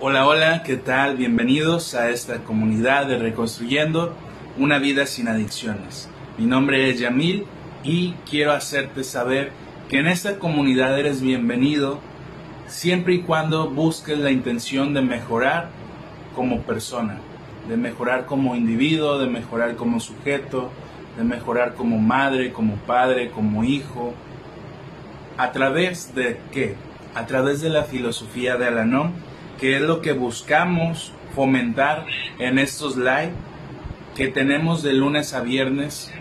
Hola, hola, ¿qué tal? Bienvenidos a esta comunidad de Reconstruyendo una vida sin adicciones. Mi nombre es Yamil y quiero hacerte saber que en esta comunidad eres bienvenido siempre y cuando busques la intención de mejorar como persona, de mejorar como individuo, de mejorar como sujeto, de mejorar como madre, como padre, como hijo. ¿A través de qué? A través de la filosofía de Alanon que es lo que buscamos fomentar en estos live que tenemos de lunes a viernes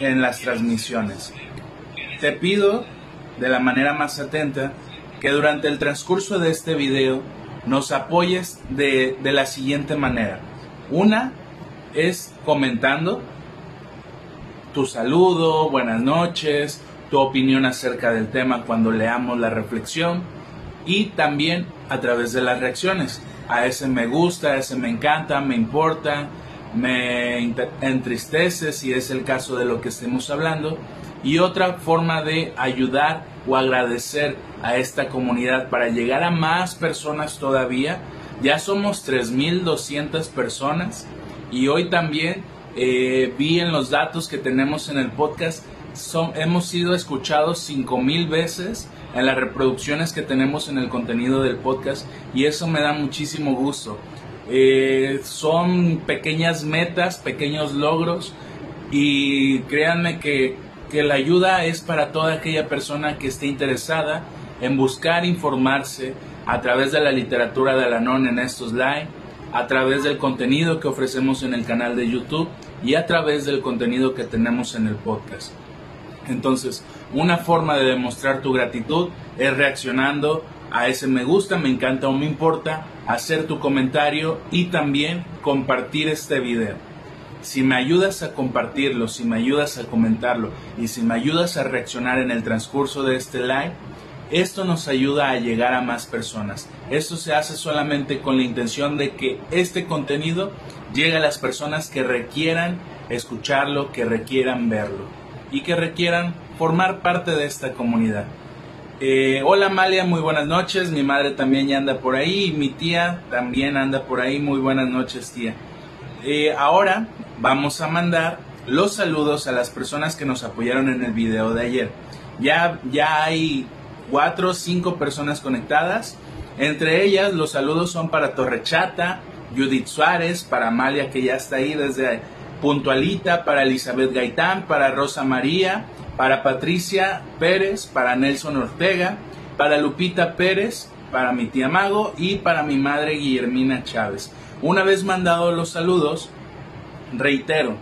en las transmisiones. Te pido de la manera más atenta que durante el transcurso de este video nos apoyes de, de la siguiente manera. Una es comentando tu saludo, buenas noches, tu opinión acerca del tema cuando leamos la reflexión y también a través de las reacciones. A ese me gusta, a ese me encanta, me importa, me entristece si es el caso de lo que estemos hablando. Y otra forma de ayudar o agradecer a esta comunidad para llegar a más personas todavía. Ya somos 3.200 personas y hoy también eh, vi en los datos que tenemos en el podcast, son, hemos sido escuchados 5.000 veces en las reproducciones que tenemos en el contenido del podcast y eso me da muchísimo gusto. Eh, son pequeñas metas, pequeños logros y créanme que, que la ayuda es para toda aquella persona que esté interesada en buscar informarse a través de la literatura de Alanon en estos live, a través del contenido que ofrecemos en el canal de YouTube y a través del contenido que tenemos en el podcast. Entonces, una forma de demostrar tu gratitud es reaccionando a ese me gusta, me encanta o me importa, hacer tu comentario y también compartir este video. Si me ayudas a compartirlo, si me ayudas a comentarlo y si me ayudas a reaccionar en el transcurso de este live, esto nos ayuda a llegar a más personas. Esto se hace solamente con la intención de que este contenido llegue a las personas que requieran escucharlo, que requieran verlo y que requieran formar parte de esta comunidad. Eh, hola Malia, muy buenas noches. Mi madre también ya anda por ahí y mi tía también anda por ahí. Muy buenas noches, tía. Eh, ahora vamos a mandar los saludos a las personas que nos apoyaron en el video de ayer. Ya, ya hay cuatro o cinco personas conectadas. Entre ellas, los saludos son para Torrechata, Judith Suárez, para Amalia que ya está ahí desde puntualita para Elizabeth Gaitán, para Rosa María, para Patricia Pérez, para Nelson Ortega, para Lupita Pérez, para mi tía Mago y para mi madre Guillermina Chávez. Una vez mandado los saludos, reitero,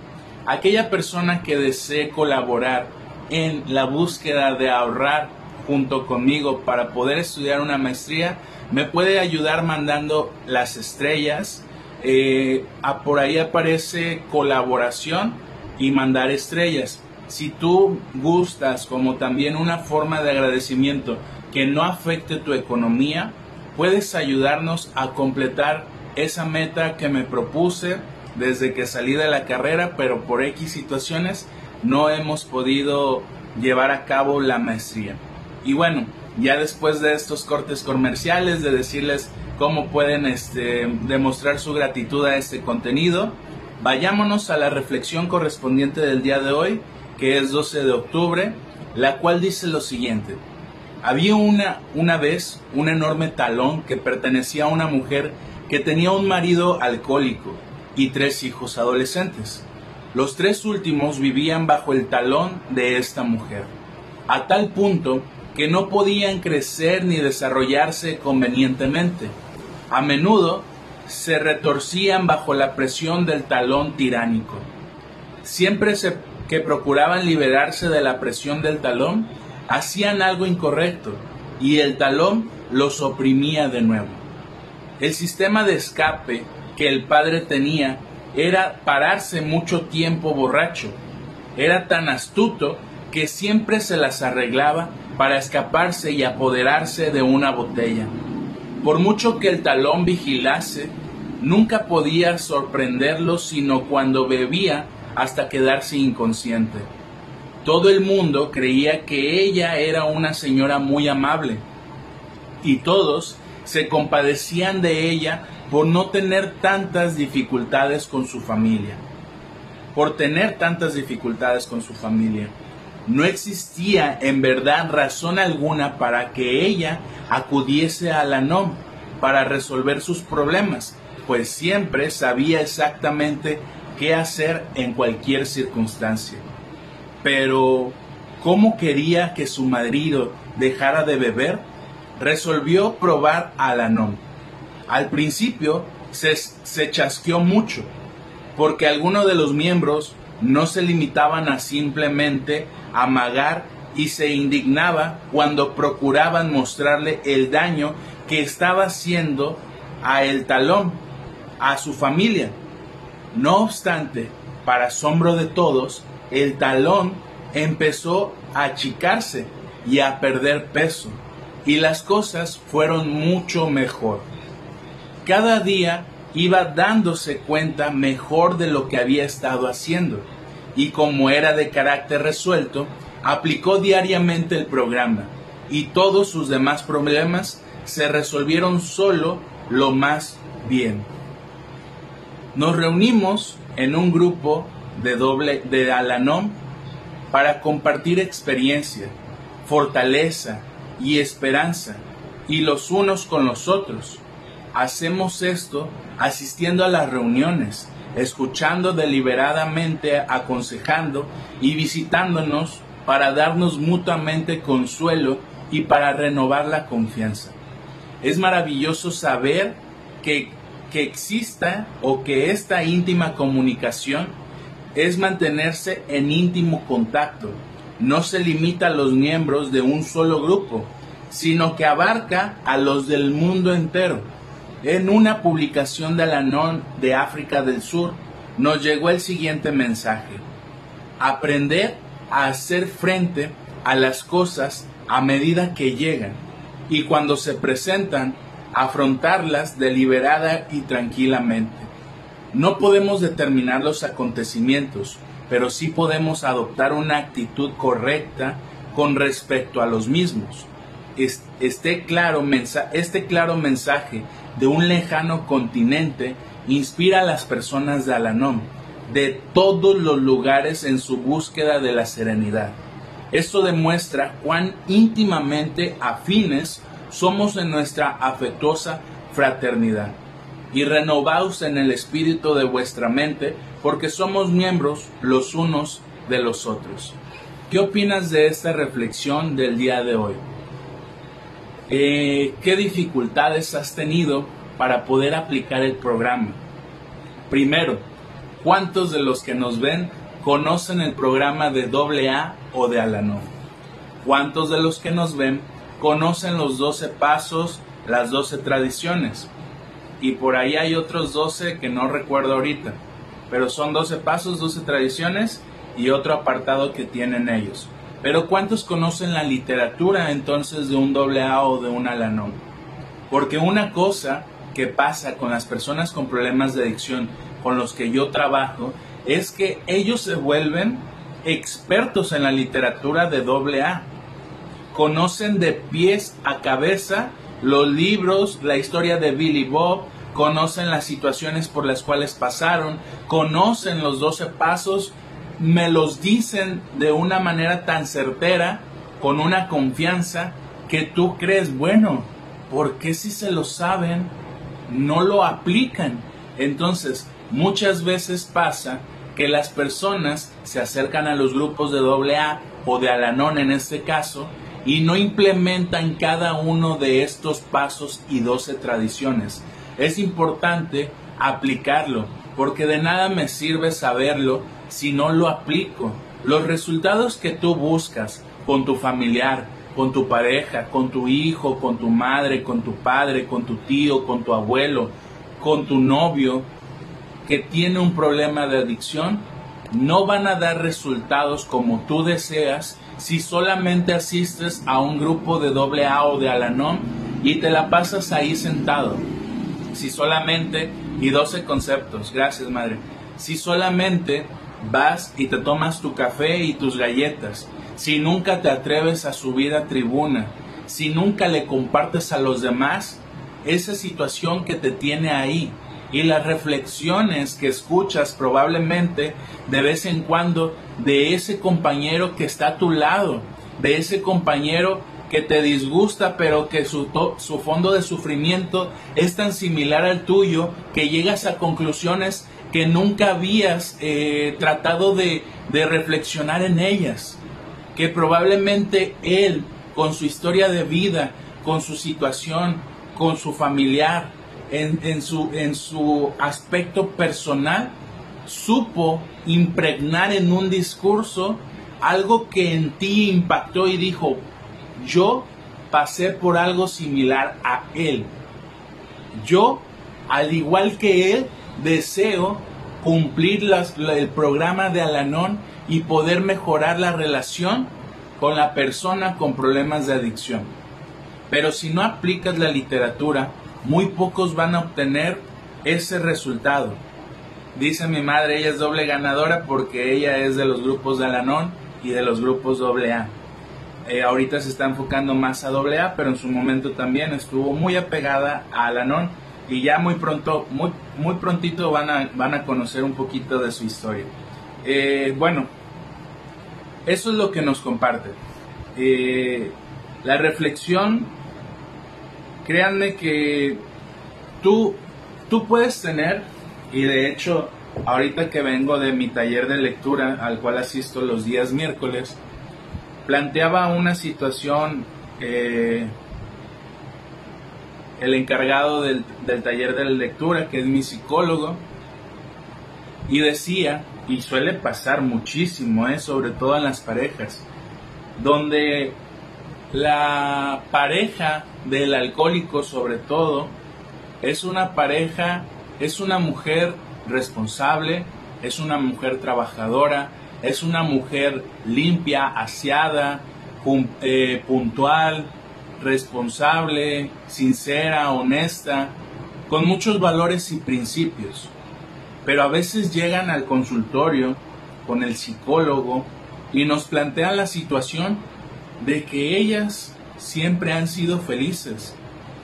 aquella persona que desee colaborar en la búsqueda de ahorrar junto conmigo para poder estudiar una maestría, me puede ayudar mandando las estrellas, eh, por ahí aparece colaboración y mandar estrellas. Si tú gustas como también una forma de agradecimiento que no afecte tu economía, puedes ayudarnos a completar esa meta que me propuse desde que salí de la carrera, pero por X situaciones no hemos podido llevar a cabo la maestría. Y bueno, ya después de estos cortes comerciales, de decirles cómo pueden este, demostrar su gratitud a este contenido. Vayámonos a la reflexión correspondiente del día de hoy, que es 12 de octubre, la cual dice lo siguiente. Había una, una vez un enorme talón que pertenecía a una mujer que tenía un marido alcohólico y tres hijos adolescentes. Los tres últimos vivían bajo el talón de esta mujer, a tal punto que no podían crecer ni desarrollarse convenientemente a menudo se retorcían bajo la presión del talón tiránico. Siempre que procuraban liberarse de la presión del talón, hacían algo incorrecto y el talón los oprimía de nuevo. El sistema de escape que el padre tenía era pararse mucho tiempo borracho. Era tan astuto que siempre se las arreglaba para escaparse y apoderarse de una botella. Por mucho que el talón vigilase, nunca podía sorprenderlo sino cuando bebía hasta quedarse inconsciente. Todo el mundo creía que ella era una señora muy amable y todos se compadecían de ella por no tener tantas dificultades con su familia. Por tener tantas dificultades con su familia. No existía en verdad razón alguna para que ella acudiese a la NOM para resolver sus problemas, pues siempre sabía exactamente qué hacer en cualquier circunstancia. Pero, ¿cómo quería que su marido dejara de beber? Resolvió probar Alanom. Al principio se, se chasqueó mucho, porque algunos de los miembros no se limitaban a simplemente amagar y se indignaba cuando procuraban mostrarle el daño que estaba haciendo a el talón, a su familia. No obstante, para asombro de todos, el talón empezó a achicarse y a perder peso, y las cosas fueron mucho mejor. Cada día iba dándose cuenta mejor de lo que había estado haciendo, y como era de carácter resuelto, aplicó diariamente el programa, y todos sus demás problemas se resolvieron solo lo más bien. Nos reunimos en un grupo de doble de Alanom para compartir experiencia, fortaleza y esperanza y los unos con los otros. Hacemos esto asistiendo a las reuniones, escuchando deliberadamente, aconsejando y visitándonos para darnos mutuamente consuelo y para renovar la confianza. Es maravilloso saber que, que exista o que esta íntima comunicación es mantenerse en íntimo contacto. No se limita a los miembros de un solo grupo, sino que abarca a los del mundo entero. En una publicación de la de África del Sur nos llegó el siguiente mensaje. Aprender a hacer frente a las cosas a medida que llegan y cuando se presentan, afrontarlas deliberada y tranquilamente. No podemos determinar los acontecimientos, pero sí podemos adoptar una actitud correcta con respecto a los mismos. Este este claro mensaje de un lejano continente inspira a las personas de Alanom, de todos los lugares en su búsqueda de la serenidad. Esto demuestra cuán íntimamente afines somos en nuestra afectuosa fraternidad. Y renovaos en el espíritu de vuestra mente, porque somos miembros los unos de los otros. ¿Qué opinas de esta reflexión del día de hoy? Eh, ¿Qué dificultades has tenido para poder aplicar el programa? Primero, ¿cuántos de los que nos ven conocen el programa de AA o de Alanón? ¿Cuántos de los que nos ven conocen los 12 pasos, las 12 tradiciones? Y por ahí hay otros 12 que no recuerdo ahorita, pero son 12 pasos, 12 tradiciones y otro apartado que tienen ellos. Pero ¿cuántos conocen la literatura entonces de un AA o de un Alanón? Porque una cosa que pasa con las personas con problemas de adicción con los que yo trabajo es que ellos se vuelven expertos en la literatura de doble A. Conocen de pies a cabeza los libros, la historia de Billy Bob, conocen las situaciones por las cuales pasaron, conocen los 12 pasos, me los dicen de una manera tan certera, con una confianza, que tú crees, bueno, ¿por qué si se lo saben, no lo aplican? Entonces, muchas veces pasa que las personas se acercan a los grupos de AA o de Alanón en este caso y no implementan cada uno de estos pasos y doce tradiciones. Es importante aplicarlo porque de nada me sirve saberlo si no lo aplico. Los resultados que tú buscas con tu familiar, con tu pareja, con tu hijo, con tu madre, con tu padre, con tu tío, con tu abuelo, con tu novio, que tiene un problema de adicción no van a dar resultados como tú deseas si solamente asistes a un grupo de doble A o de Alanon y te la pasas ahí sentado. Si solamente, y 12 conceptos, gracias madre, si solamente vas y te tomas tu café y tus galletas, si nunca te atreves a subir a tribuna, si nunca le compartes a los demás, esa situación que te tiene ahí y las reflexiones que escuchas probablemente de vez en cuando de ese compañero que está a tu lado, de ese compañero que te disgusta, pero que su, su fondo de sufrimiento es tan similar al tuyo que llegas a conclusiones que nunca habías eh, tratado de, reflexionar en ellas. Que probablemente él, con su historia de vida, con su situación, con su familiar, en, en, su, en su aspecto personal, supo impregnar en un discurso algo que en ti impactó y dijo, yo pasé por algo similar a él. Yo, al igual que él, deseo cumplir el programa de Alanón y poder mejorar la relación con la persona con problemas de adicción. Pero si no aplicas la literatura, muy pocos van a obtener ese resultado. Dice mi madre, ella es doble ganadora porque ella es de los grupos de Alanón y de los grupos AA. Eh, ahorita se está enfocando más a AA, pero en su momento también estuvo muy apegada a Alanon y ya muy pronto, muy, muy prontito van a, van a conocer un poquito de su historia. Eh, bueno, eso es lo que nos comparte. Eh, la reflexión, créanme que tú, tú puedes tener, y de hecho, ahorita que vengo de mi taller de lectura al cual asisto los días miércoles, planteaba una situación eh, el encargado del, taller de lectura, que es mi psicólogo, y decía, y suele pasar muchísimo, eh, sobre todo en las parejas, donde la pareja del alcohólico sobre todo es una pareja, es una mujer responsable, es una mujer trabajadora, es una mujer limpia, aseada, eh, puntual, responsable, sincera, honesta, con muchos valores y principios. Pero a veces llegan al consultorio con el psicólogo y nos plantean la situación de que ellas siempre han sido felices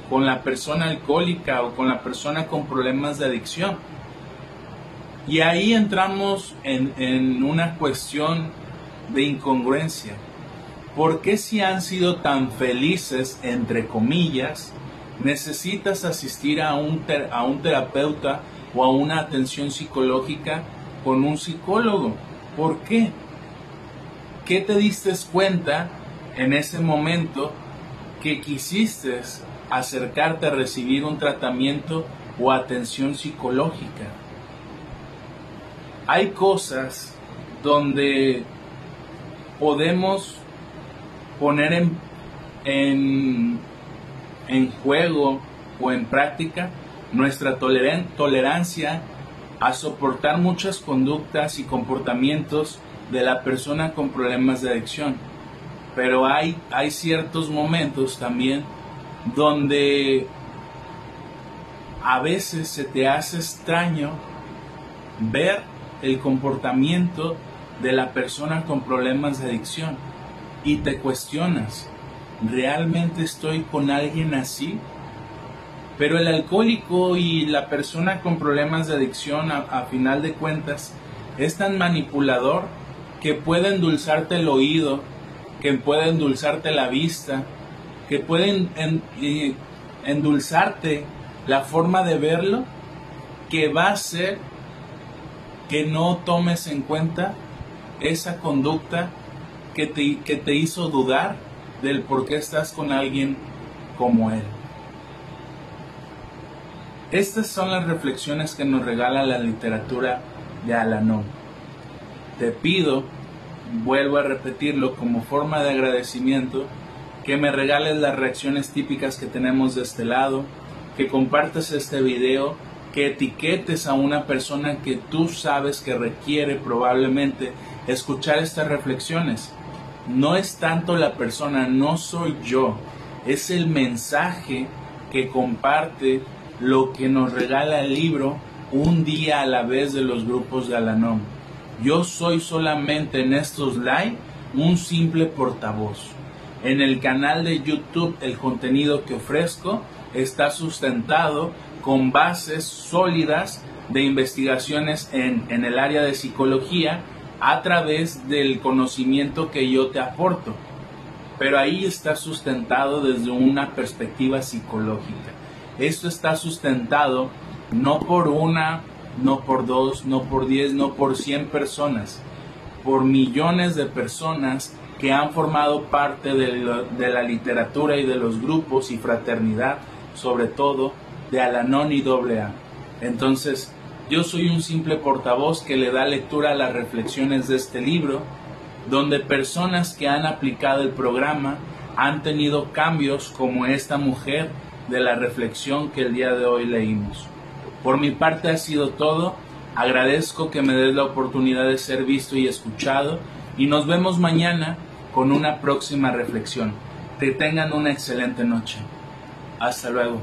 con la persona alcohólica o con la persona con problemas de adicción y ahí entramos en, una cuestión de incongruencia. ¿Por qué si han sido tan felices, entre comillas, necesitas asistir a un, a un terapeuta o a una atención psicológica con un psicólogo? ¿Por qué? ¿Qué te diste cuenta en ese momento que quisiste acercarte a recibir un tratamiento o atención psicológica? hay cosas donde podemos poner en, en, en juego o en práctica nuestra tolerancia a soportar muchas conductas y comportamientos de la persona con problemas de adicción. Pero hay, hay ciertos momentos también donde a veces se te hace extraño ver el comportamiento de la persona con problemas de adicción y te cuestionas, ¿realmente estoy con alguien así? Pero el alcohólico y la persona con problemas de adicción, a, final de cuentas, es tan manipulador que puede endulzarte el oído, que puede endulzarte la vista, que puede endulzarte la forma de verlo, que va a ser que no tomes en cuenta esa conducta que te, que te hizo dudar del por qué estás con alguien como él. Estas son las reflexiones que nos regala la literatura de Alanón. Te pido, vuelvo a repetirlo como forma de agradecimiento, que me regales las reacciones típicas que tenemos de este lado, que compartas este video que etiquetes a una persona que tú sabes que requiere probablemente escuchar estas reflexiones. No es tanto la persona, no soy yo, es el mensaje que comparte lo que nos regala el libro un día a la vez de los grupos de. Yo soy solamente en estos live un simple portavoz. En el canal de YouTube el contenido que ofrezco está sustentado con bases sólidas de investigaciones en, en el área de psicología a través del conocimiento que yo te aporto. Pero ahí está sustentado desde una perspectiva psicológica. Esto está sustentado no por una, no por dos, no por diez, no por cien personas, por millones de personas que han formado parte de, la literatura y de los grupos y fraternidad, sobre todo de Alanón y AA. Entonces, yo soy un simple portavoz que le da lectura a las reflexiones de este libro, donde personas que han aplicado el programa han tenido cambios como esta mujer de la reflexión que el día de hoy leímos. Por mi parte ha sido todo. Agradezco que me des la oportunidad de ser visto y escuchado y nos vemos mañana con una próxima reflexión. Que tengan una excelente noche. Hasta luego.